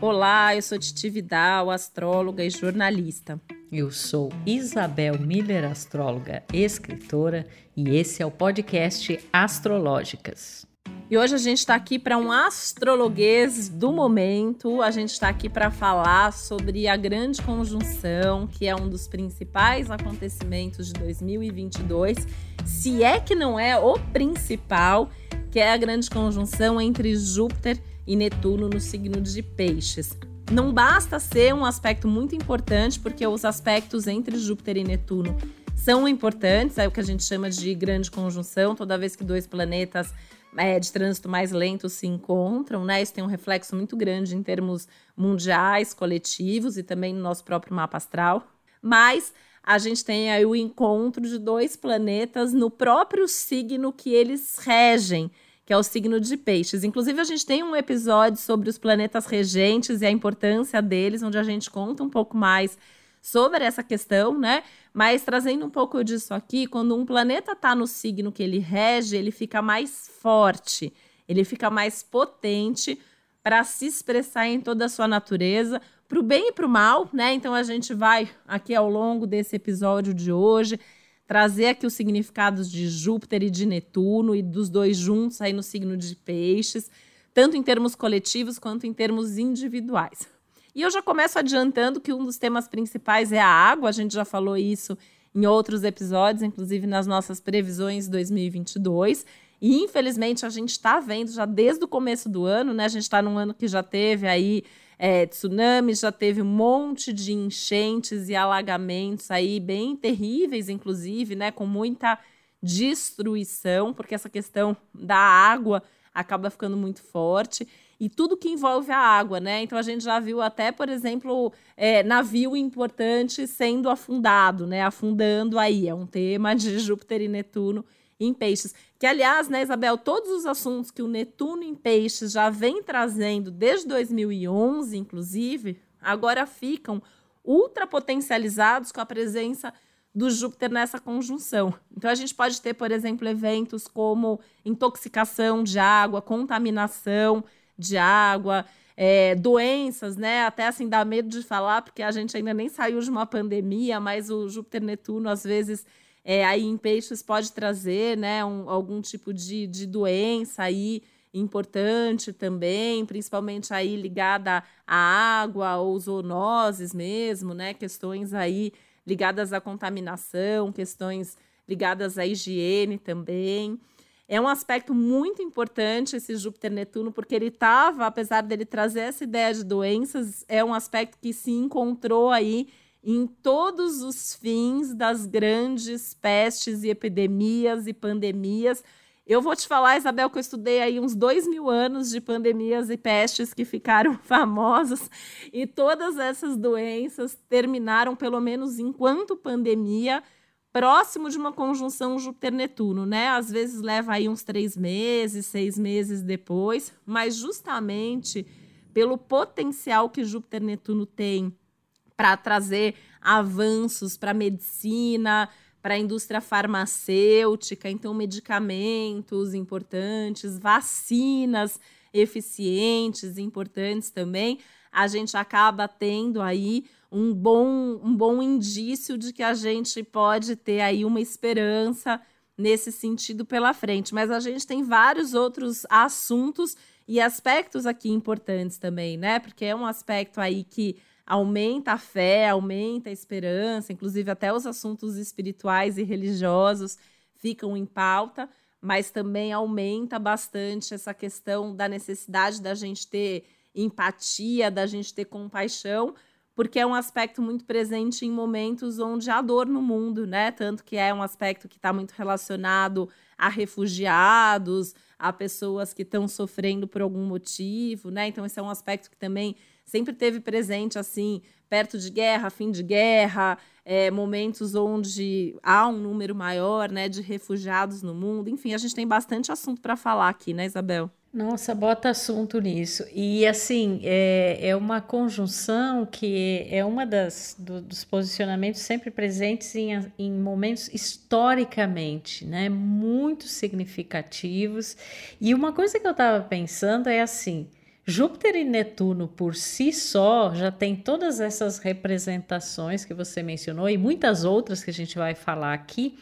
Olá, eu sou Titi Vidal, astróloga e jornalista. Eu sou Isabel Miller, astróloga e escritora, e esse é o podcast Astrológicas. E hoje a gente está aqui para um astrologuês do momento. A gente está aqui para falar sobre a grande conjunção, que é um dos principais acontecimentos de 2022, se é que não é o principal, que é a grande conjunção entre Júpiter e e Netuno no signo de Peixes. Não basta ser um aspecto muito importante, porque os aspectos entre Júpiter e Netuno são importantes, é o que a gente chama de grande conjunção, toda vez que dois planetas é, de trânsito mais lento se encontram, né? Isso tem um reflexo muito grande em termos mundiais, coletivos e também no nosso próprio mapa astral. Mas a gente tem aí o encontro de dois planetas no próprio signo que eles regem que é o signo de Peixes. Inclusive, a gente tem um episódio sobre os planetas regentes e a importância deles, onde a gente conta um pouco mais sobre essa questão, né? Mas trazendo um pouco disso aqui, quando um planeta está no signo que ele rege, ele fica mais forte, ele fica mais potente para se expressar em toda a sua natureza, para o bem e para o mal, né? Então a gente vai aqui ao longo desse episódio de hoje trazer aqui os significados de Júpiter e de Netuno e dos dois juntos aí no signo de Peixes, tanto em termos coletivos quanto em termos individuais. E eu já começo adiantando que um dos temas principais é a água, a gente já falou isso em outros episódios, inclusive nas nossas previsões 2022. E infelizmente a gente está vendo já desde o começo do ano, né? A gente está num ano que já teve aí é, tsunamis, já teve um monte de enchentes e alagamentos aí bem terríveis, inclusive, né? Com muita destruição, porque essa questão da água acaba ficando muito forte e tudo que envolve a água, né? Então a gente já viu até, por exemplo, é, navio importante sendo afundado, né? Afundando aí. É um tema de Júpiter e Netuno em peixes. Que, aliás, né, Isabel, todos os assuntos que o Netuno em peixes já vem trazendo desde 2011, inclusive, agora ficam ultra potencializados com a presença do Júpiter nessa conjunção. Então, a gente pode ter, por exemplo, eventos como intoxicação de água, contaminação de água, é, doenças, né? Até assim dá medo de falar, porque a gente ainda nem saiu de uma pandemia, mas o Júpiter-Netuno às vezes é, aí em peixes pode trazer né, um, algum tipo de, de doença aí importante também, principalmente aí ligada à água ou zoonoses mesmo, né? Questões aí ligadas à contaminação, questões ligadas à higiene também. É um aspecto muito importante esse Júpiter-Netuno, porque ele estava, apesar dele trazer essa ideia de doenças, é um aspecto que se encontrou aí em todos os fins das grandes pestes e epidemias e pandemias. Eu vou te falar, Isabel, que eu estudei aí uns dois mil anos de pandemias e pestes que ficaram famosas e todas essas doenças terminaram, pelo menos enquanto pandemia, próximo de uma conjunção Júpiter-Netuno, né? Às vezes leva aí uns três meses, seis meses depois, mas justamente pelo potencial que Júpiter-Netuno tem para trazer avanços para a medicina, para a indústria farmacêutica, então medicamentos importantes, vacinas eficientes, importantes também, a gente acaba tendo aí um bom, um bom indício de que a gente pode ter aí uma esperança nesse sentido pela frente. Mas a gente tem vários outros assuntos e aspectos aqui importantes também, né? Porque é um aspecto aí que aumenta a fé, aumenta a esperança, inclusive até os assuntos espirituais e religiosos ficam em pauta, mas também aumenta bastante essa questão da necessidade da gente ter empatia, da gente ter compaixão, porque é um aspecto muito presente em momentos onde há dor no mundo, né? Tanto que é um aspecto que está muito relacionado a refugiados, a pessoas que estão sofrendo por algum motivo, né? Então, esse é um aspecto que também sempre teve presente assim, perto de guerra, fim de guerra, é, momentos onde há um número maior né, de refugiados no mundo. Enfim, a gente tem bastante assunto para falar aqui, né, Isabel? Nossa, bota assunto nisso. E assim, é, é uma conjunção que é uma das do, dos posicionamentos sempre presentes em, em momentos historicamente, né? Muito significativos. E uma coisa que eu estava pensando é assim: Júpiter e Netuno por si só já tem todas essas representações que você mencionou e muitas outras que a gente vai falar aqui.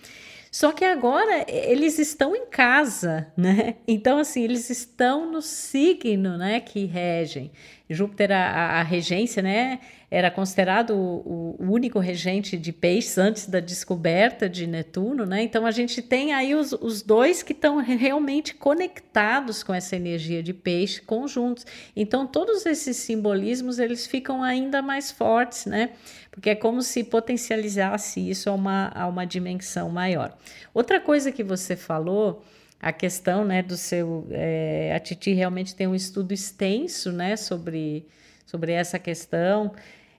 Só que agora eles estão em casa, né? Então, assim, eles estão no signo, né, que regem. Júpiter, a, a regência, né, era considerado o, o, único regente de peixes antes da descoberta de Netuno, né? Então a gente tem aí os, os dois que estão realmente conectados com essa energia de peixe conjuntos. Então todos esses simbolismos eles ficam ainda mais fortes, né? Porque é como se potencializasse isso a uma, a uma dimensão maior. Outra coisa que você falou a questão né, do seu. É, a Titi realmente tem um estudo extenso né, sobre, sobre essa questão.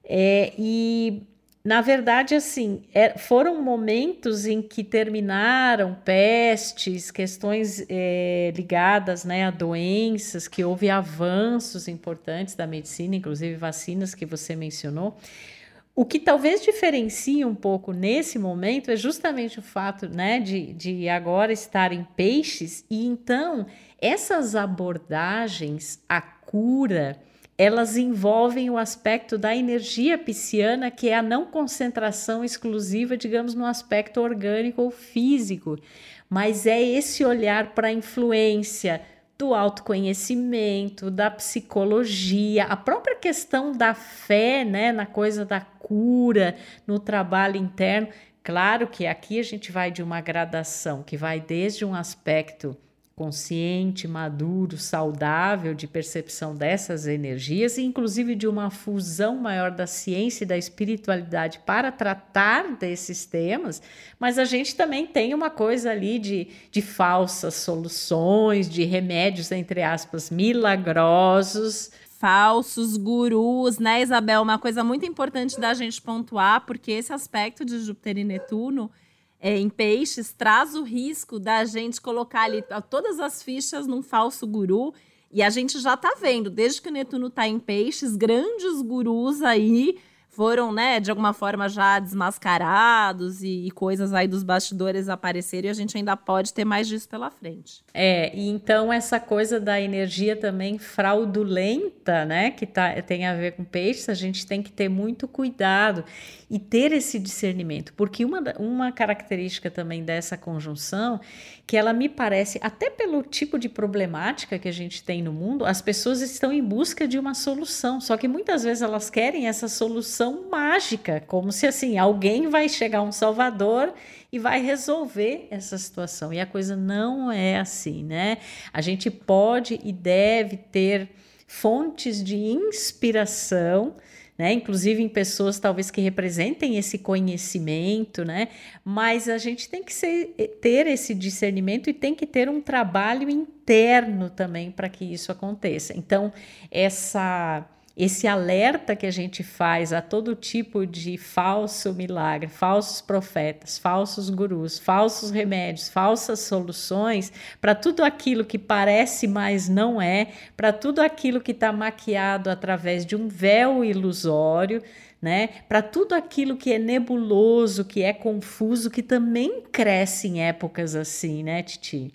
É, e, na verdade, assim, é, foram momentos em que terminaram pestes, questões é, ligadas né, a doenças, que houve avanços importantes da medicina, inclusive vacinas que você mencionou. O que talvez diferencie um pouco nesse momento é justamente o fato né, de, de agora estar em peixes, e então essas abordagens, a cura, elas envolvem o aspecto da energia pisciana, que é a não concentração exclusiva, digamos, no aspecto orgânico ou físico, mas é esse olhar para a influência do autoconhecimento, da psicologia, a própria questão da fé, né, na coisa da cura, no trabalho interno. Claro que aqui a gente vai de uma gradação que vai desde um aspecto consciente, maduro, saudável de percepção dessas energias e inclusive de uma fusão maior da ciência e da espiritualidade para tratar desses temas, mas a gente também tem uma coisa ali de, de falsas soluções, de remédios, entre aspas, milagrosos. Falsos gurus, né, Isabel? Uma coisa muito importante da gente pontuar, porque esse aspecto de Júpiter e Netuno é, em peixes traz o risco da gente colocar ali todas as fichas num falso guru. E a gente já está vendo, desde que o Netuno está em peixes, grandes gurus aí foram, né, de alguma forma já desmascarados e, e, coisas aí dos bastidores apareceram e a gente ainda pode ter mais disso pela frente. É, e então essa coisa da energia também fraudulenta, né, que tá, tem a ver com peixes, a gente tem que ter muito cuidado e ter esse discernimento, porque uma, uma característica também dessa conjunção, que ela me parece, até pelo tipo de problemática que a gente tem no mundo, as pessoas estão em busca de uma solução, só que muitas vezes elas querem essa solução mágica, como se assim, alguém vai chegar um salvador e vai resolver essa situação. E a coisa não é assim, né? A gente pode e deve ter fontes de inspiração né? Inclusive em pessoas talvez que representem esse conhecimento, né? Mas a gente tem que ser, eh, ter esse discernimento e tem que ter um trabalho interno também para que isso aconteça. Então, essa esse alerta que a gente faz a todo tipo de falso milagre, falsos profetas, falsos gurus, falsos remédios, falsas soluções, para tudo aquilo que parece, mas não é, para tudo aquilo que está maquiado através de um véu ilusório, né? Para tudo aquilo que é nebuloso, que é confuso, que também cresce em épocas assim, né, Titi?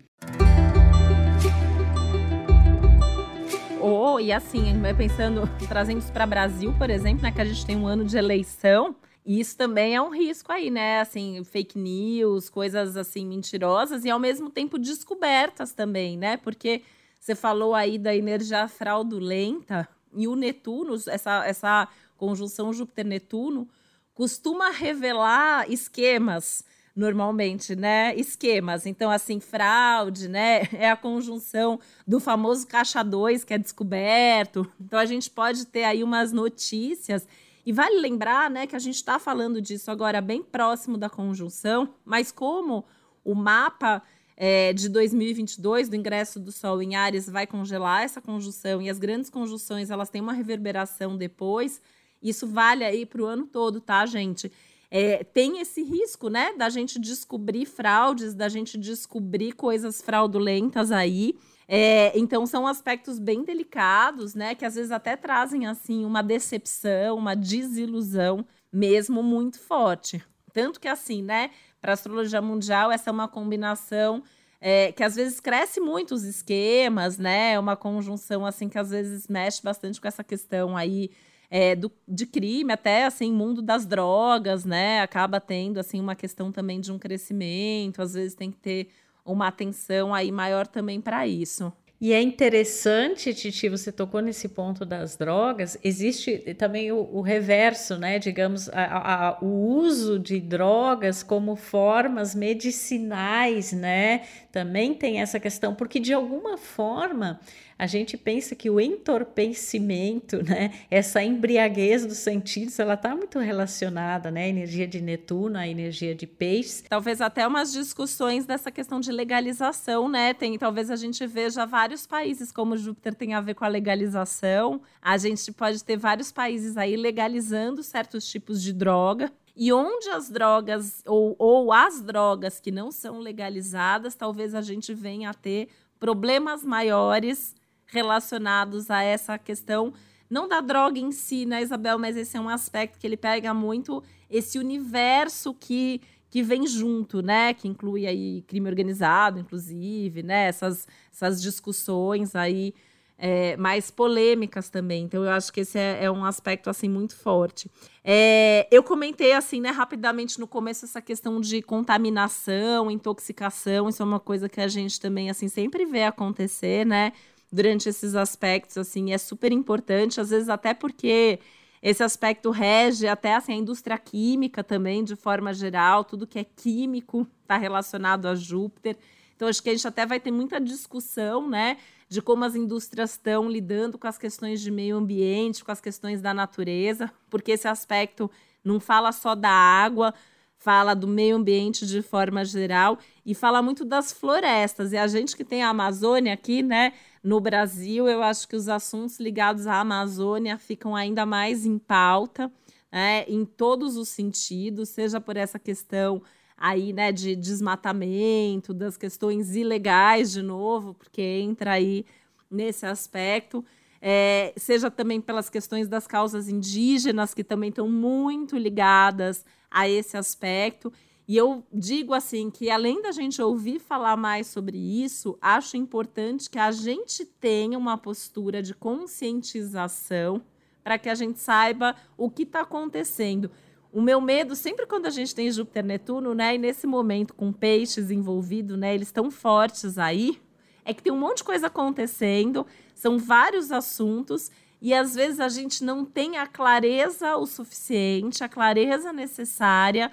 Ou, e assim, vai pensando, trazendo isso para Brasil, por exemplo, né, que a gente tem um ano de eleição, e isso também é um risco aí, né? Assim, fake news, coisas assim mentirosas e ao mesmo tempo descobertas também, né? Porque você falou aí da energia fraudulenta e o Netuno, essa, essa conjunção Júpiter-Netuno, costuma revelar esquemas normalmente, né? Esquemas. Então, assim, fraude, né? É a conjunção do famoso caixa 2 que é descoberto. Então, a gente pode ter aí umas notícias. E vale lembrar, né, que a gente está falando disso agora bem próximo da conjunção, mas como o mapa é, de 2022 do ingresso do Sol em Ares vai congelar essa conjunção e as grandes conjunções elas têm uma reverberação depois. Isso vale aí para o ano todo, tá, gente? É, tem esse risco, né, da gente descobrir fraudes, da gente descobrir coisas fraudulentas aí. É, então são aspectos bem delicados, né, que às vezes até trazem assim uma decepção, uma desilusão mesmo muito forte. Tanto que assim, né, para astrologia mundial essa é uma combinação é, que às vezes cresce muito os esquemas, né? Uma conjunção assim que às vezes mexe bastante com essa questão aí é, do, de crime, até assim, mundo das drogas, né? Acaba tendo assim uma questão também de um crescimento, às vezes tem que ter uma atenção aí maior também para isso. E é interessante, Titi, você tocou nesse ponto das drogas. Existe também o, o reverso, né? Digamos, a, a, o uso de drogas como formas medicinais, né? Também tem essa questão, porque de alguma forma a gente pensa que o entorpecimento, né, essa embriaguez dos sentidos, ela está muito relacionada, né, a energia de Netuno, a energia de peixes. Talvez até umas discussões dessa questão de legalização, né? Tem, talvez a gente veja vários países como Júpiter tem a ver com a legalização. A gente pode ter vários países aí legalizando certos tipos de droga. E onde as drogas, ou, ou as drogas que não são legalizadas, talvez a gente venha a ter problemas maiores relacionados a essa questão, não da droga em si, né, Isabel, mas esse é um aspecto que ele pega muito esse universo que que vem junto, né? Que inclui aí crime organizado, inclusive, né? Essas, essas discussões aí é, mais polêmicas também. Então, eu acho que esse é, é um aspecto assim muito forte. É, eu comentei assim, né, rapidamente no começo essa questão de contaminação, intoxicação. Isso é uma coisa que a gente também assim sempre vê acontecer, né? Durante esses aspectos, assim, é super importante, às vezes até porque esse aspecto rege até assim, a indústria química também, de forma geral, tudo que é químico está relacionado a Júpiter. Então, acho que a gente até vai ter muita discussão, né, de como as indústrias estão lidando com as questões de meio ambiente, com as questões da natureza, porque esse aspecto não fala só da água, fala do meio ambiente de forma geral e fala muito das florestas. E a gente que tem a Amazônia aqui, né, no Brasil, eu acho que os assuntos ligados à Amazônia ficam ainda mais em pauta, né, em todos os sentidos, seja por essa questão aí, né, de desmatamento, das questões ilegais de novo, porque entra aí nesse aspecto. É, seja também pelas questões das causas indígenas, que também estão muito ligadas a esse aspecto. E eu digo assim que além da gente ouvir falar mais sobre isso, acho importante que a gente tenha uma postura de conscientização para que a gente saiba o que está acontecendo. O meu medo, sempre quando a gente tem Júpiter Netuno, né, e nesse momento com peixes envolvidos, né, eles estão fortes aí, é que tem um monte de coisa acontecendo, são vários assuntos e às vezes a gente não tem a clareza o suficiente, a clareza necessária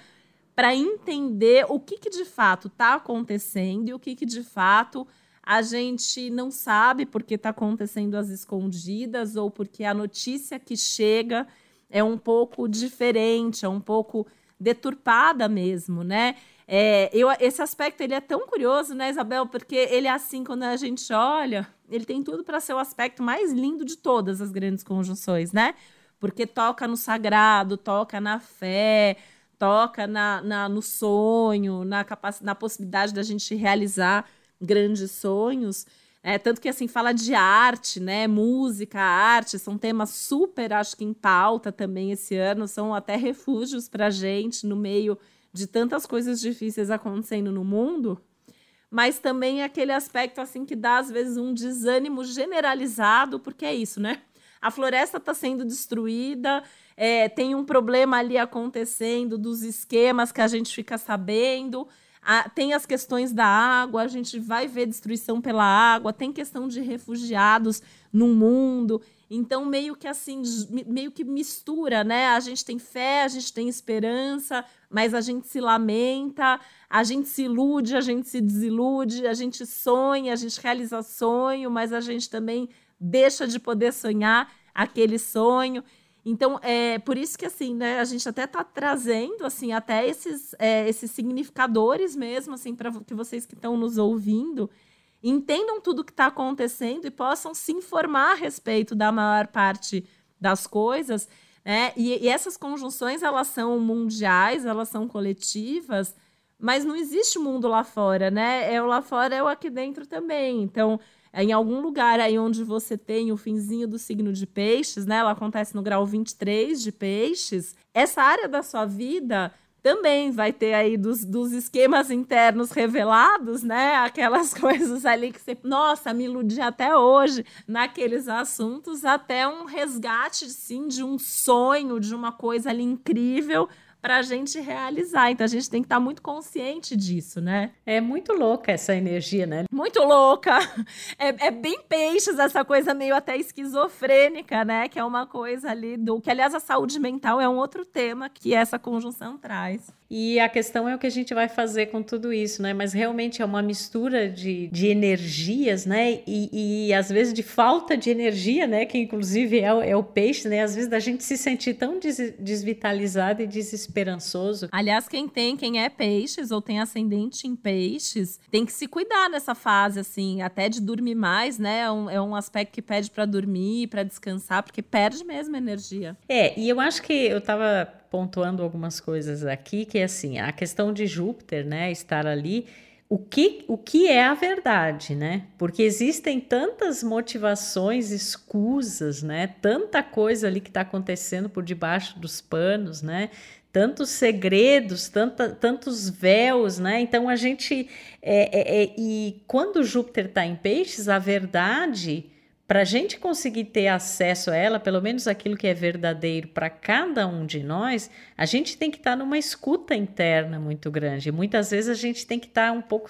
para entender o que, que de fato está acontecendo e o que, que de fato a gente não sabe porque está acontecendo às escondidas ou porque a notícia que chega é um pouco diferente, é um pouco deturpada mesmo, né? É, eu, esse aspecto ele é tão curioso, né, Isabel? Porque ele é assim, quando a gente olha, ele tem tudo para ser o aspecto mais lindo de todas as grandes conjunções, né? Porque toca no sagrado, toca na fé, toca na, na no sonho, na, na possibilidade da gente realizar grandes sonhos. É, tanto que assim fala de arte, né? Música, arte, são temas super, acho que em pauta também esse ano, são até refúgios para gente no meio de tantas coisas difíceis acontecendo no mundo, mas também aquele aspecto assim que dá às vezes um desânimo generalizado, porque é isso, né? A floresta está sendo destruída, é, tem um problema ali acontecendo dos esquemas que a gente fica sabendo. A, tem as questões da água, a gente vai ver destruição pela água, tem questão de refugiados no mundo. Então, meio que assim, meio que mistura, né? A gente tem fé, a gente tem esperança, mas a gente se lamenta, a gente se ilude, a gente se desilude, a gente sonha, a gente realiza sonho, mas a gente também deixa de poder sonhar aquele sonho. Então, é por isso que assim, né, a gente até está trazendo assim até esses, é, esses significadores mesmo, assim, para que vocês que estão nos ouvindo entendam tudo o que está acontecendo e possam se informar a respeito da maior parte das coisas. Né? E, e essas conjunções elas são mundiais, elas são coletivas, mas não existe mundo lá fora, né? É o lá fora é o aqui dentro também. Então, em algum lugar aí onde você tem o finzinho do signo de peixes, né? Ela acontece no grau 23 de peixes. Essa área da sua vida também vai ter aí dos, dos esquemas internos revelados, né? Aquelas coisas ali que você, nossa, me iludi até hoje naqueles assuntos, até um resgate, sim, de um sonho, de uma coisa ali incrível para a gente realizar. Então a gente tem que estar tá muito consciente disso, né? É muito louca essa energia, né? Muito louca. É, é bem peixes, essa coisa meio até esquizofrênica, né? Que é uma coisa ali do. Que, aliás, a saúde mental é um outro tema que essa conjunção traz. E a questão é o que a gente vai fazer com tudo isso, né? Mas realmente é uma mistura de, de energias, né? E, e às vezes de falta de energia, né? Que inclusive é, é o peixe, né? Às vezes da gente se sentir tão des, desvitalizado e desesperançoso. Aliás, quem tem, quem é peixes ou tem ascendente em peixes, tem que se cuidar nessa fase, assim, até de dormir mais, né? É um, é um aspecto que pede para dormir, para descansar, porque perde mesmo energia. É, e eu acho que eu tava pontuando algumas coisas aqui, que é assim, a questão de Júpiter, né, estar ali, o que, o que é a verdade, né? Porque existem tantas motivações escusas, né? Tanta coisa ali que está acontecendo por debaixo dos panos, né? Tantos segredos, tanta, tantos véus, né? Então a gente. É, é, é, e quando Júpiter está em peixes, a verdade para a gente conseguir ter acesso a ela, pelo menos aquilo que é verdadeiro para cada um de nós, a gente tem que estar tá numa escuta interna muito grande. Muitas vezes a gente tem que estar tá um pouco,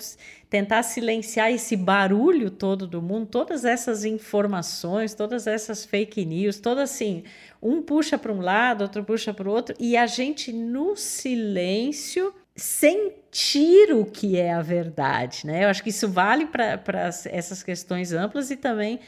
tentar silenciar esse barulho todo do mundo, todas essas informações, todas essas fake news, todas assim, um puxa para um lado, outro puxa para o outro, e a gente no silêncio sentir o que é a verdade, né? Eu acho que isso vale para essas questões amplas e também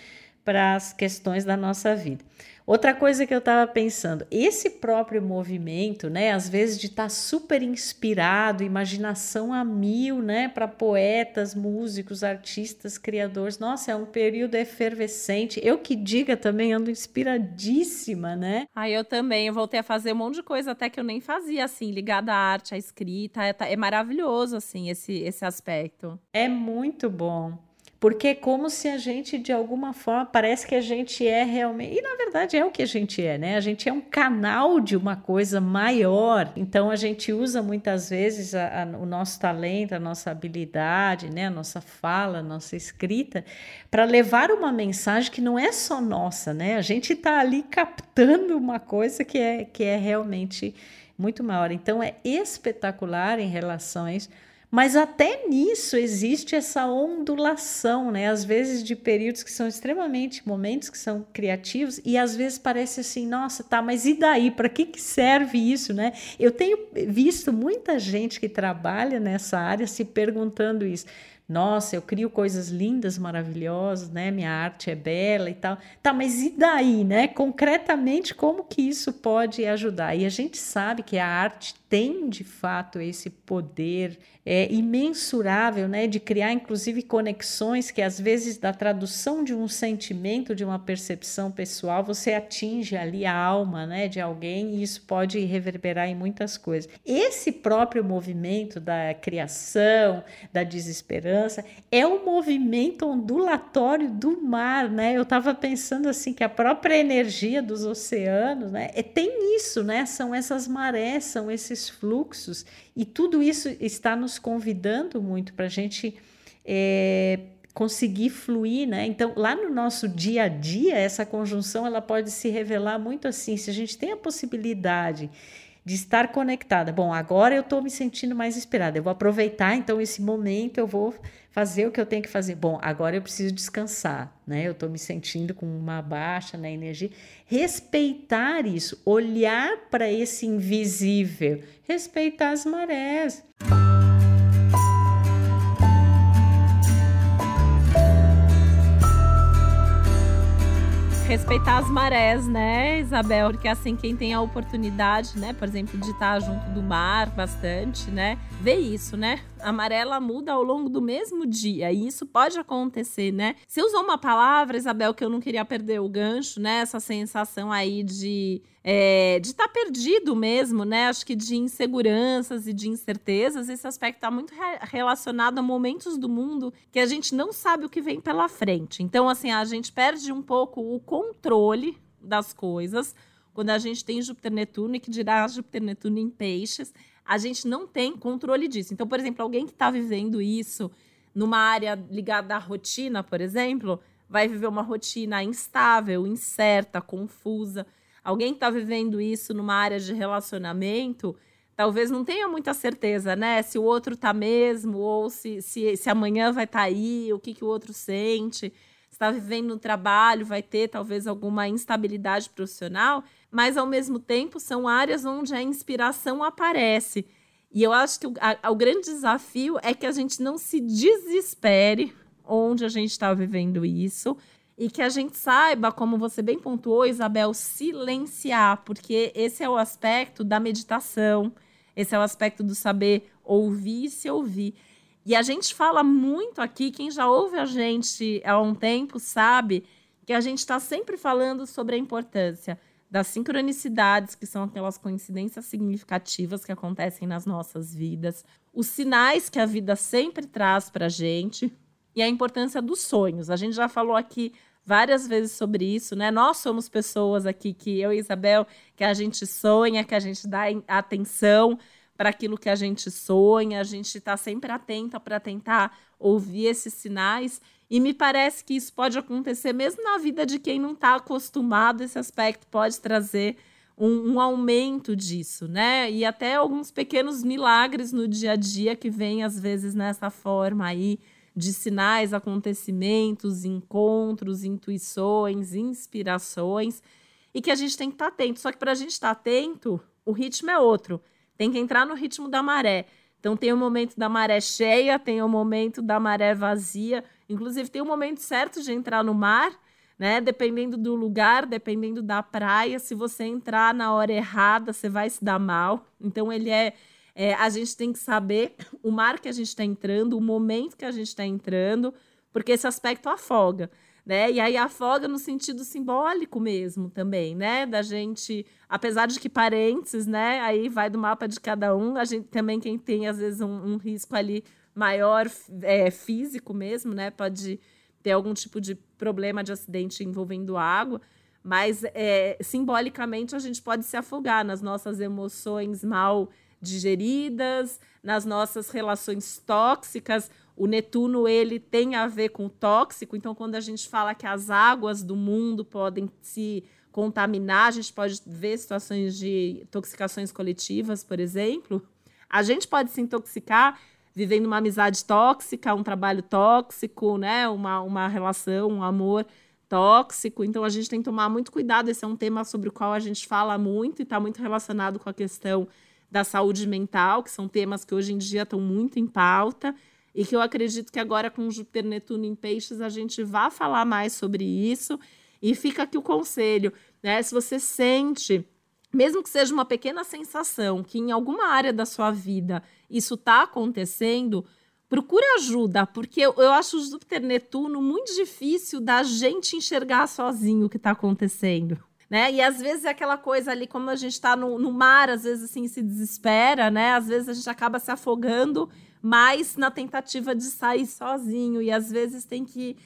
para as questões da nossa vida. Outra coisa que eu estava pensando, esse próprio movimento, né, às vezes de estar tá super inspirado, imaginação a mil, né, para poetas, músicos, artistas, criadores. Nossa, é um período efervescente. Eu que diga também ando inspiradíssima, né? Ah, eu também. Eu voltei a fazer um monte de coisa até que eu nem fazia, assim, ligada à arte, à escrita. É, tá, é maravilhoso, assim, esse, esse aspecto. É muito bom porque é como se a gente de alguma forma parece que a gente é realmente e na verdade é o que a gente é, né? A gente é um canal de uma coisa maior. Então a gente usa muitas vezes a, a, o nosso talento, a nossa habilidade, né? A nossa fala, a nossa escrita para levar uma mensagem que não é só nossa, né? A gente está ali captando uma coisa que é que é realmente muito maior. Então é espetacular em relação a isso mas até nisso existe essa ondulação, né? Às vezes de períodos que são extremamente momentos que são criativos e às vezes parece assim, nossa, tá, mas e daí? Para que, que serve isso, né? Eu tenho visto muita gente que trabalha nessa área se perguntando isso nossa, eu crio coisas lindas, maravilhosas, né? Minha arte é bela e tal. Tá, mas e daí, né? Concretamente, como que isso pode ajudar? E a gente sabe que a arte tem de fato esse poder é, imensurável, né, de criar inclusive conexões que às vezes da tradução de um sentimento, de uma percepção pessoal, você atinge ali a alma, né, de alguém e isso pode reverberar em muitas coisas. Esse próprio movimento da criação, da desesperança, é um movimento ondulatório do mar, né? Eu estava pensando assim que a própria energia dos oceanos, né, é, tem isso, né? São essas marés, são esses esses fluxos, e tudo isso está nos convidando muito para a gente é, conseguir fluir, né? Então, lá no nosso dia a dia, essa conjunção ela pode se revelar muito assim. Se a gente tem a possibilidade de estar conectada. Bom, agora eu estou me sentindo mais inspirada. Eu vou aproveitar então esse momento, eu vou fazer o que eu tenho que fazer. Bom, agora eu preciso descansar, né? Eu estou me sentindo com uma baixa na energia. Respeitar isso, olhar para esse invisível, respeitar as marés. Respeitar as marés, né, Isabel? Porque assim, quem tem a oportunidade, né, por exemplo, de estar junto do mar bastante, né, vê isso, né? A maré ela muda ao longo do mesmo dia e isso pode acontecer, né? Você usou uma palavra, Isabel, que eu não queria perder o gancho, né? Essa sensação aí de é, de estar tá perdido mesmo, né? Acho que de inseguranças e de incertezas, esse aspecto está muito re relacionado a momentos do mundo que a gente não sabe o que vem pela frente. Então, assim, a gente perde um pouco o controle das coisas quando a gente tem Júpiter Netuno e que dirá Júpiter Netuno em peixes a gente não tem controle disso. Então, por exemplo, alguém que está vivendo isso numa área ligada à rotina, por exemplo, vai viver uma rotina instável, incerta, confusa. Alguém que está vivendo isso numa área de relacionamento, talvez não tenha muita certeza, né? Se o outro está mesmo, ou se, se, se amanhã vai estar tá aí, o que, que o outro sente. Está vivendo no trabalho, vai ter talvez alguma instabilidade profissional mas ao mesmo tempo são áreas onde a inspiração aparece. E eu acho que o, a, o grande desafio é que a gente não se desespere onde a gente está vivendo isso e que a gente saiba, como você bem pontuou, Isabel, silenciar, porque esse é o aspecto da meditação, esse é o aspecto do saber ouvir e se ouvir. E a gente fala muito aqui, quem já ouve a gente há um tempo sabe que a gente está sempre falando sobre a importância das sincronicidades, que são aquelas coincidências significativas que acontecem nas nossas vidas, os sinais que a vida sempre traz para a gente e a importância dos sonhos. A gente já falou aqui várias vezes sobre isso, né? Nós somos pessoas aqui que eu e Isabel, que a gente sonha, que a gente dá atenção para aquilo que a gente sonha, a gente está sempre atenta para tentar ouvir esses sinais. E me parece que isso pode acontecer mesmo na vida de quem não está acostumado. Esse aspecto pode trazer um, um, aumento disso, né? E até alguns pequenos milagres no dia a dia que vêm, às vezes, nessa forma aí de sinais, acontecimentos, encontros, intuições, inspirações, e que a gente tem que estar tá atento. Só que para a gente estar tá atento, o ritmo é outro. Tem que entrar no ritmo da maré. Então tem o momento da maré cheia, tem o momento da maré vazia. Inclusive, tem o momento certo de entrar no mar, né? Dependendo do lugar, dependendo da praia. Se você entrar na hora errada, você vai se dar mal. Então, ele é. É a gente tem que saber o mar que a gente está entrando, o momento que a gente está entrando, porque esse aspecto afoga. Né? E aí afoga no sentido simbólico mesmo também, né? Da gente, apesar de que parênteses, né? Aí vai do mapa de cada um, a gente também quem tem às vezes um, um risco ali maior é, físico mesmo, né? Pode ter algum tipo de problema de acidente envolvendo água, mas é, simbolicamente a gente pode se afogar nas nossas emoções mal digeridas, nas nossas relações tóxicas. O Netuno ele tem a ver com o tóxico, então quando a gente fala que as águas do mundo podem se contaminar, a gente pode ver situações de intoxicações coletivas, por exemplo. A gente pode se intoxicar vivendo uma amizade tóxica, um trabalho tóxico, né? Uma, uma relação, um amor tóxico. Então a gente tem que tomar muito cuidado. Esse é um tema sobre o qual a gente fala muito e está muito relacionado com a questão da saúde mental, que são temas que hoje em dia estão muito em pauta. E que eu acredito que agora com Júpiter Netuno em Peixes a gente vai falar mais sobre isso. E fica aqui o conselho, né? Se você sente mesmo que seja uma pequena sensação que em alguma área da sua vida isso está acontecendo, procure ajuda, porque eu, eu acho o Júpiter Netuno muito difícil da gente enxergar sozinho o que está acontecendo. Né? E às vezes é aquela coisa ali, como a gente está no, no, mar, às vezes assim se desespera, né? Às vezes a gente acaba se afogando mais na tentativa de sair sozinho, e às vezes tem que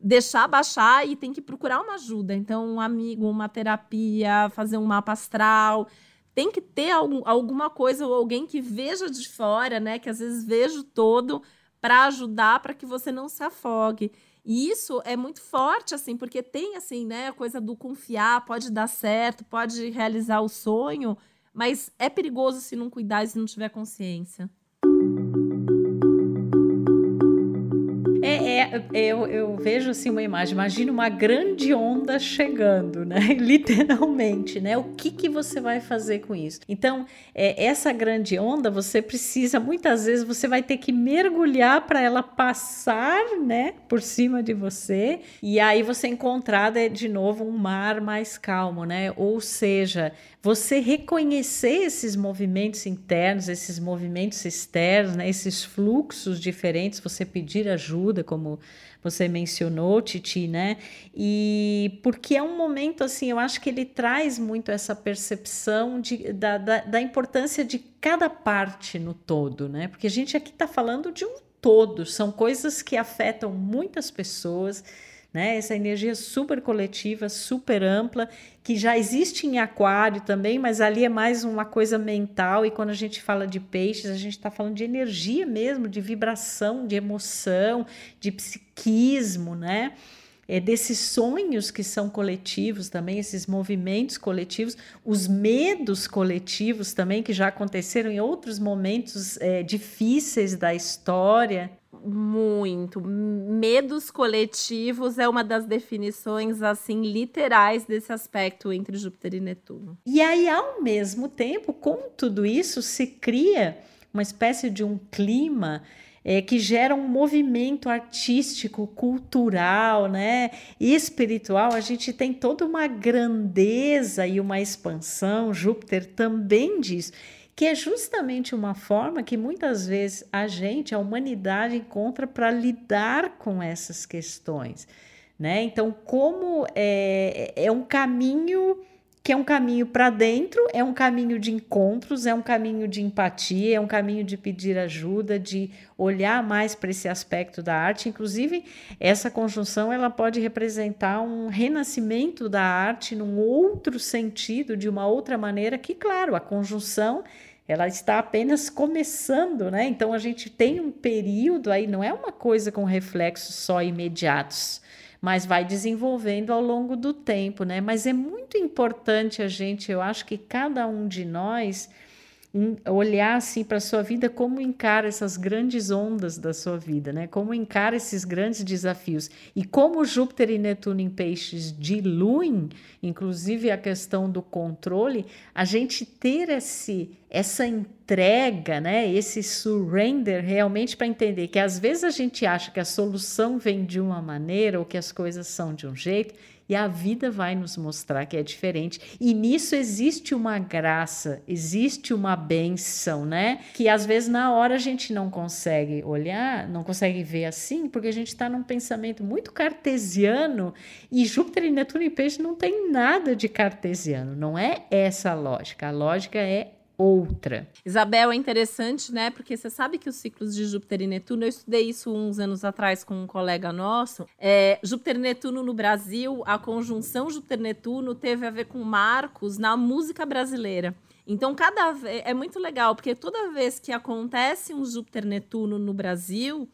deixar baixar e tem que procurar uma ajuda. Então, um amigo, uma terapia, fazer um mapa astral. Tem que ter algum, alguma coisa ou alguém que veja de fora, né? Que às vezes veja todo para ajudar para que você não se afogue. E isso é muito forte, assim, porque tem, assim, né, a coisa do confiar, pode dar certo, pode realizar o sonho, mas é perigoso se não cuidar e se não tiver consciência. Eu, eu vejo assim uma imagem, imagina uma grande onda chegando, né? Literalmente, né? O que, que você vai fazer com isso? Então, é, essa grande onda, você precisa, muitas vezes, você vai ter que mergulhar para ela passar, né? Por cima de você, e aí você encontrar de novo um mar mais calmo, né? Ou seja, você reconhecer esses movimentos internos, esses movimentos externos, né, esses fluxos diferentes, você pedir ajuda, como você mencionou, Titi, né? E porque é um momento assim, eu acho que ele traz muito essa percepção de, da, da, da importância de cada parte no todo, né? Porque a gente aqui está falando de um todo, são coisas que afetam muitas pessoas né? Essa energia super coletiva, super ampla, que já existe em aquário também, mas ali é mais uma coisa mental. E quando a gente fala de peixes, a gente está falando de energia mesmo, de vibração, de emoção, de psiquismo, né? É desses sonhos que são coletivos também, esses movimentos coletivos, os medos coletivos também, que já aconteceram em outros momentos é, difíceis da história. Muito. Medos coletivos é uma das definições assim literais desse aspecto entre Júpiter e Netuno. E aí, ao mesmo tempo, com tudo isso, se cria uma espécie de um clima é, que gera um movimento artístico, cultural, né, e espiritual. A gente tem toda uma grandeza e uma expansão. Júpiter também diz que é justamente uma forma que muitas vezes a gente, a humanidade, encontra para lidar com essas questões. Né? Então, como é, é um caminho que é um caminho para dentro, é um caminho de encontros, é um caminho de empatia, é um caminho de pedir ajuda, de olhar mais para esse aspecto da arte. Inclusive, essa conjunção ela pode representar um renascimento da arte num outro sentido, de uma outra maneira, que, claro, a conjunção ela está apenas começando, né? Então a gente tem um período aí, não é uma coisa com reflexos só imediatos, mas vai desenvolvendo ao longo do tempo, né? Mas é muito importante a gente, eu acho que cada um de nós olhar assim para a sua vida, como encara essas grandes ondas da sua vida, né? Como encara esses grandes desafios. E como Júpiter e Netuno em peixes diluem, inclusive a questão do controle, a gente ter esse essa entrega, né, esse surrender realmente para entender que às vezes a gente acha que a solução vem de uma maneira ou que as coisas são de um jeito e a vida vai nos mostrar que é diferente. E nisso existe uma graça, existe uma benção, né? Que às vezes na hora a gente não consegue olhar, não consegue ver assim, porque a gente está num pensamento muito cartesiano e Júpiter e Netuno e Peixe não tem nada de cartesiano. Não é essa a lógica. A lógica é outra. Isabel, é interessante, né? Porque você sabe que os ciclos de Júpiter e Netuno, eu estudei isso uns anos atrás com um colega nosso. É, Júpiter e Netuno no Brasil, a conjunção Júpiter-Netuno teve a ver com marcos na música brasileira. Então, cada vez é muito legal, porque toda vez que acontece um Júpiter-Netuno no Brasil,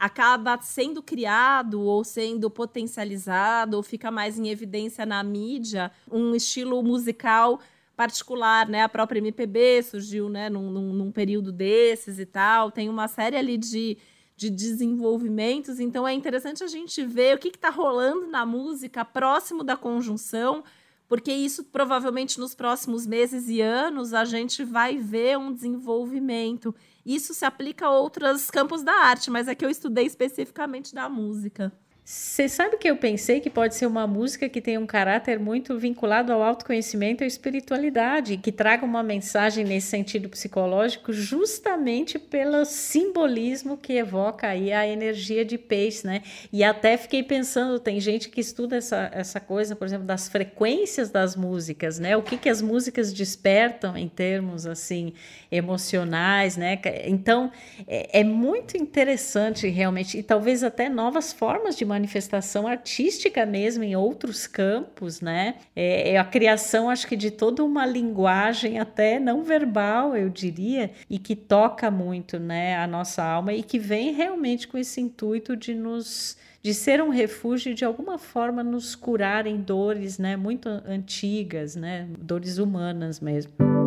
acaba sendo criado ou sendo potencializado ou fica mais em evidência na mídia um estilo musical particular, né? A própria MPB surgiu, né, num, num, num período desses e tal. Tem uma série ali de, de desenvolvimentos. Então é interessante a gente ver o que está rolando na música próximo da conjunção, porque isso provavelmente nos próximos meses e anos a gente vai ver um desenvolvimento. Isso se aplica a outros campos da arte, mas é que eu estudei especificamente da música. Você sabe que eu pensei que pode ser uma música que tem um caráter muito vinculado ao autoconhecimento e à espiritualidade, que traga uma mensagem nesse sentido psicológico, justamente pelo simbolismo que evoca aí a energia de peixe, né? E até fiquei pensando, tem gente que estuda essa, essa coisa, por exemplo, das frequências das músicas, né? O que, que as músicas despertam em termos assim emocionais, né? Então é, é muito interessante realmente, e talvez até novas formas de manifestação artística mesmo em outros campos, né? É, é a criação, acho que, de toda uma linguagem até não verbal, eu diria, e que toca muito, né, a nossa alma e que vem realmente com esse intuito de nos de ser um refúgio de alguma forma nos curar em dores, né, muito antigas, né, dores humanas mesmo.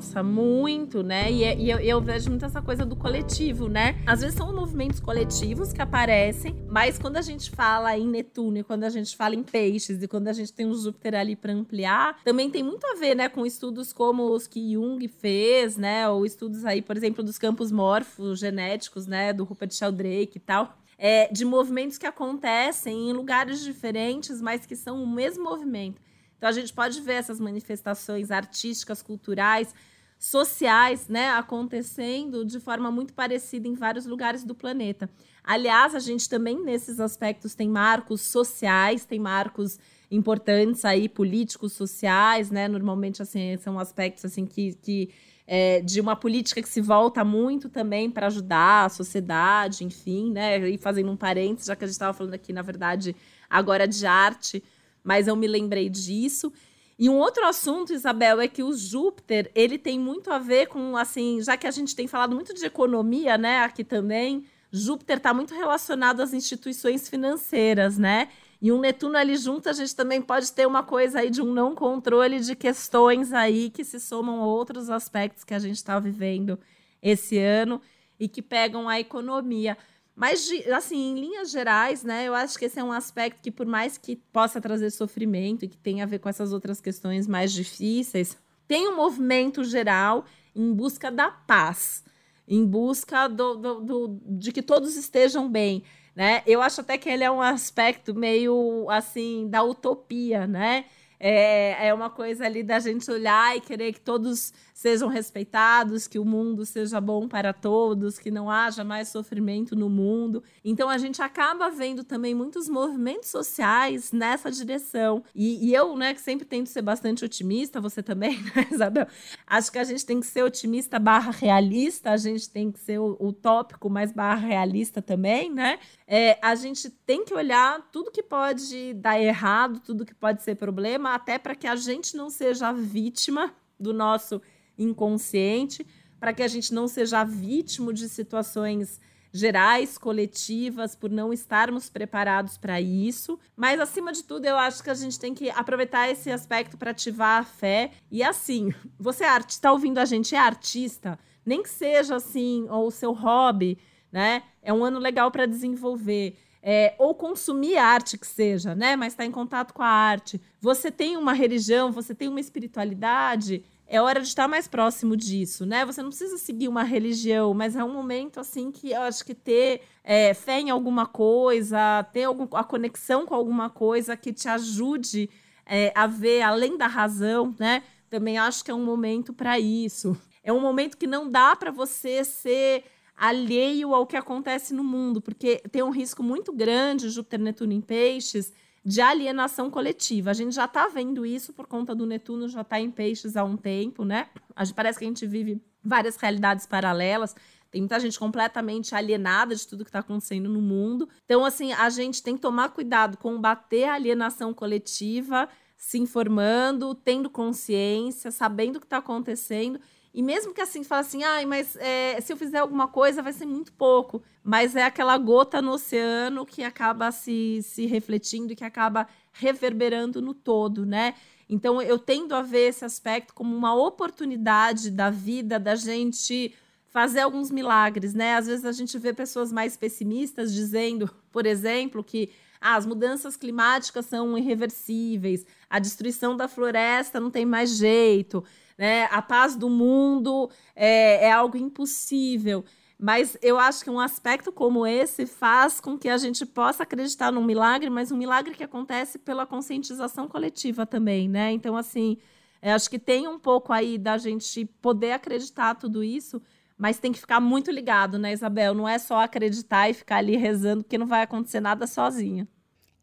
Nossa, muito, né? E, é, e eu, eu, vejo muito essa coisa do coletivo, né? Às vezes são movimentos coletivos que aparecem, mas quando a gente fala em Netuno, e quando a gente fala em peixes, e quando a gente tem um Júpiter ali para ampliar, também tem muito a ver, né, com estudos como os que Jung fez, né? Ou estudos aí, por exemplo, dos campos morfogenéticos, né? Do Rupert Sheldrake e tal. É, de movimentos que acontecem em lugares diferentes, mas que são o mesmo movimento. Então a gente pode ver essas manifestações artísticas, culturais, sociais, né, acontecendo de forma muito parecida em vários lugares do planeta. Aliás, a gente também nesses aspectos tem marcos sociais, tem marcos importantes aí políticos, sociais, né? Normalmente assim são aspectos assim que, que é, de uma política que se volta muito também para ajudar a sociedade, enfim, né? E fazendo um parênteses, já que a gente estava falando aqui, na verdade, agora de arte, mas eu me lembrei disso. E um outro assunto, Isabel, é que o Júpiter, ele tem muito a ver com, assim, já que a gente tem falado muito de economia, né, aqui também, Júpiter está muito relacionado às instituições financeiras, né? E um Netuno ali junto, a gente também pode ter uma coisa aí de um não controle de questões aí que se somam a outros aspectos que a gente está vivendo esse ano e que pegam a economia. Mas, assim, em linhas gerais, né, eu acho que esse é um aspecto que, por mais que possa trazer sofrimento e que tenha a ver com essas outras questões mais difíceis, tem um movimento geral em busca da paz, em busca do, do, do de que todos estejam bem né? Eu acho até que ele é um aspecto meio assim da utopia, né? É, é uma coisa ali da gente olhar e querer que todos sejam respeitados, que o mundo seja bom para todos, que não haja mais sofrimento no mundo. Então a gente acaba vendo também muitos movimentos sociais nessa direção. E, e eu, né, que sempre tento ser bastante otimista, você também, né, Isabel? Acho que a gente tem que ser otimista barra realista, a gente tem que ser utópico, mas barra realista também, né? É, a gente tem que olhar tudo que pode dar errado, tudo que pode ser problema, até para que a gente não seja vítima do nosso inconsciente, para que a gente não seja vítima de situações gerais, coletivas, por não estarmos preparados para isso. Mas, acima de tudo, eu acho que a gente tem que aproveitar esse aspecto para ativar a fé. E assim, você é está ouvindo a gente, é artista, nem que seja assim, ou o seu hobby, né? É um ano legal para desenvolver. É, ou consumir arte que seja, né? Mas está em contato com a arte. Você tem uma religião, você tem uma espiritualidade, é hora de estar mais próximo disso, né? Você não precisa seguir uma religião, mas é um momento assim que eu acho que ter é, fé em alguma coisa, ter algum, a conexão com alguma coisa que te ajude é, a ver além da razão, né? Também acho que é um momento para isso. É um momento que não dá para você ser alheio ao que acontece no mundo, porque tem um risco muito grande, Júpiter, Netuno em Peixes, de alienação coletiva. A gente já está vendo isso por conta do Netuno, já está em peixes há um tempo, né? Parece que a gente vive várias realidades paralelas. Tem muita gente completamente alienada de tudo que está acontecendo no mundo. Então, assim, a gente tem que tomar cuidado, combater a alienação coletiva, se informando, tendo consciência, sabendo o que está acontecendo e mesmo que assim, fala assim, ai, mas é, se eu fizer alguma coisa vai ser muito pouco. Mas é aquela gota no oceano que acaba se, se refletindo e que acaba reverberando no todo, né? Então eu tendo a ver esse aspecto como uma oportunidade da vida da gente fazer alguns milagres, né? Às vezes a gente vê pessoas mais pessimistas dizendo, por exemplo, que ah, as mudanças climáticas são irreversíveis, a destruição da floresta não tem mais jeito né? A paz do mundo é, é algo impossível. Mas eu acho que um aspecto como esse faz com que a gente possa acreditar num milagre, mas um milagre que acontece pela conscientização coletiva também, né? Então, assim, acho que tem um pouco aí da gente poder acreditar tudo isso, mas tem que ficar muito ligado, né, Isabel? Não é só acreditar e ficar ali rezando, porque não vai acontecer nada sozinho.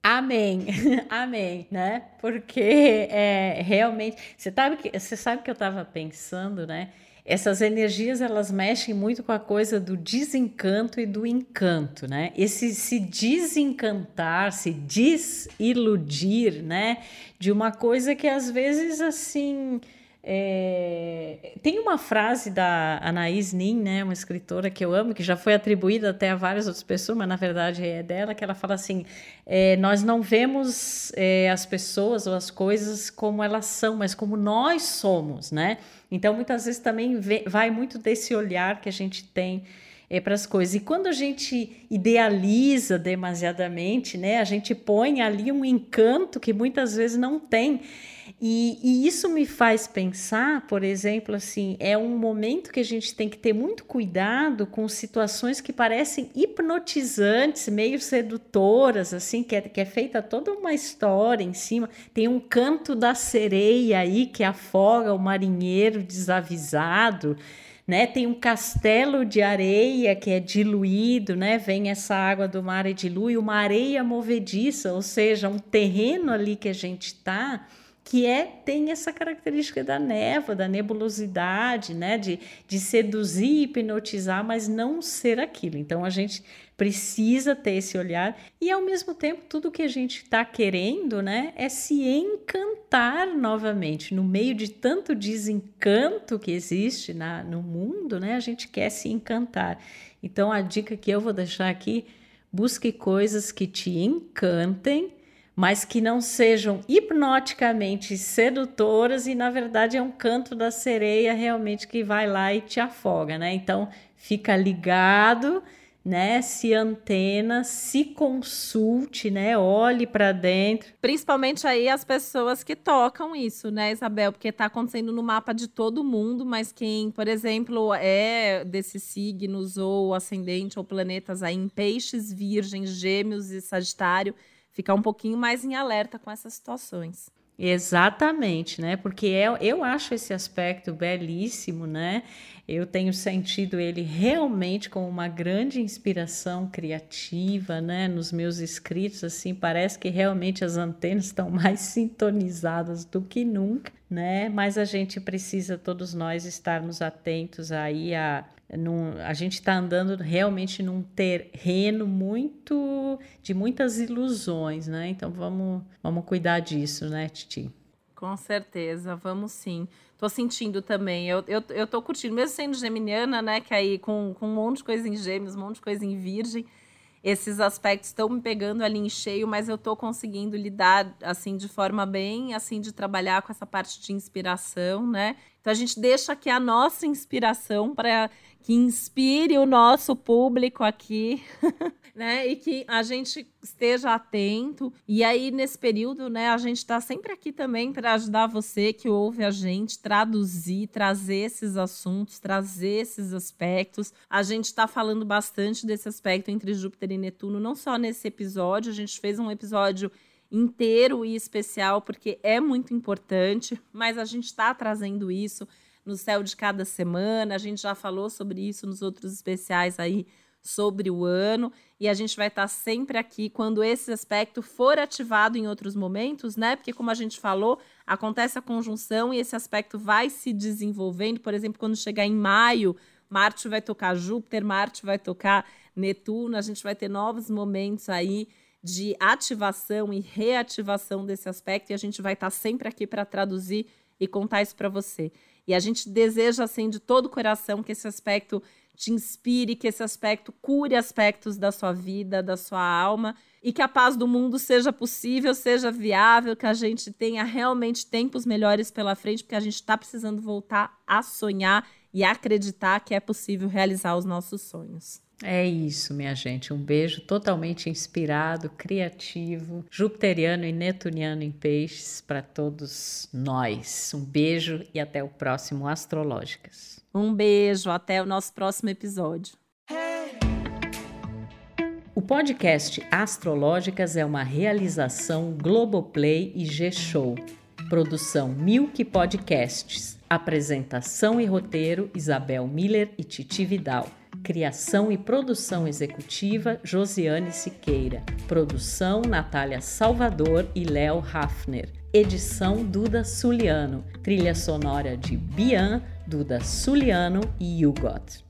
Amém, amém, né? Porque é, realmente, você sabe que você sabe que eu estava pensando, né? Essas energias elas mexem muito com a coisa do desencanto e do encanto, né? Esse se desencantar, se desiludir, né? De uma coisa que às vezes assim é, tem uma frase da Anaís Nin, né, uma escritora que eu amo, que já foi atribuída até a várias outras pessoas, mas na verdade é dela, que ela fala assim: é, nós não vemos é, as pessoas ou as coisas como elas são, mas como nós somos, né? Então muitas vezes também vai muito desse olhar que a gente tem é, para as coisas. E quando a gente idealiza demasiadamente, né, a gente põe ali um encanto que muitas vezes não tem. E, e, isso me faz pensar, por exemplo, assim, é um momento que a gente tem que ter muito cuidado com situações que parecem hipnotizantes, meio sedutoras, assim, que é, que é feita toda uma história em cima. Tem um canto da sereia aí que afoga o marinheiro desavisado. Né? Tem um castelo de areia que é diluído, né? Vem essa água do mar e dilui uma areia movediça, ou seja, um terreno ali que a gente está que é tem essa característica da névoa, da nebulosidade, né, de, de seduzir, hipnotizar, mas não ser aquilo. Então a gente precisa ter esse olhar e ao mesmo tempo tudo que a gente está querendo, né, é se encantar novamente no meio de tanto desencanto que existe na, no mundo, né, a gente quer se encantar. Então a dica que eu vou deixar aqui, busque coisas que te encantem mas que não sejam hipnoticamente sedutoras e na verdade é um canto da sereia realmente que vai lá e te afoga, né? Então fica ligado, né? Se antena, se consulte, né? Olhe para dentro. Principalmente aí as pessoas que tocam isso, né, Isabel? Porque está acontecendo no mapa de todo mundo, mas quem, por exemplo, é desses signos ou ascendente ou planetas aí em peixes, virgens, gêmeos e sagitário ficar um pouquinho mais em alerta com essas situações. Exatamente, né? Porque eu, eu acho esse aspecto belíssimo, né? Eu tenho sentido ele realmente como uma grande inspiração criativa, né? Nos meus escritos, assim, parece que realmente as antenas estão mais sintonizadas do que nunca, né? Mas a gente precisa, todos nós, estarmos atentos aí a num, a gente está andando realmente num terreno muito de muitas ilusões, né? Então vamos, vamos cuidar disso, né, Titi? Com certeza, vamos sim. Tô sentindo também. Eu, eu, eu tô curtindo, mesmo sendo geminiana, né? Que aí com, com um monte de coisa em gêmeos, um monte de coisa em virgem esses aspectos estão me pegando ali em cheio, mas eu estou conseguindo lidar assim de forma bem, assim de trabalhar com essa parte de inspiração, né? Então a gente deixa aqui a nossa inspiração para que inspire o nosso público aqui, né? E que a gente esteja atento. E aí, nesse período, né, a gente está sempre aqui também para ajudar você que ouve a gente, traduzir, trazer esses assuntos, trazer esses aspectos. A gente está falando bastante desse aspecto entre Júpiter e Netuno, não só nesse episódio, a gente fez um episódio inteiro e especial porque é muito importante, mas a gente está trazendo isso no céu de cada semana. A gente já falou sobre isso nos outros especiais aí sobre o ano e a gente vai estar sempre aqui quando esse aspecto for ativado em outros momentos, né? Porque como a gente falou, acontece a conjunção e esse aspecto vai se desenvolvendo. Por exemplo, quando chegar em maio, Marte vai tocar Júpiter, Marte vai tocar Netuno, a gente vai ter novos momentos aí de ativação e reativação desse aspecto e a gente vai estar sempre aqui para traduzir e contar isso para você. E a gente deseja, assim, de todo o coração que esse aspecto te inspire, que esse aspecto cure aspectos da sua vida, da sua alma e que a paz do mundo seja possível, seja viável, que a gente tenha realmente tempos melhores pela frente, porque a gente está precisando voltar a sonhar e acreditar que é possível realizar os nossos sonhos. É isso, minha gente. Um beijo totalmente inspirado, criativo, jupiteriano e netuniano em peixes para todos nós. Um beijo e até o próximo Astrológicas. Um beijo, até o nosso próximo episódio. O podcast Astrológicas é uma realização Globoplay e G-Show. Produção Milk Podcasts. Apresentação e roteiro Isabel Miller e Titi Vidal. Criação e produção executiva Josiane Siqueira. Produção Natália Salvador e Léo Hafner. Edição Duda Suliano. Trilha sonora de Bian, Duda Suliano e Hugot.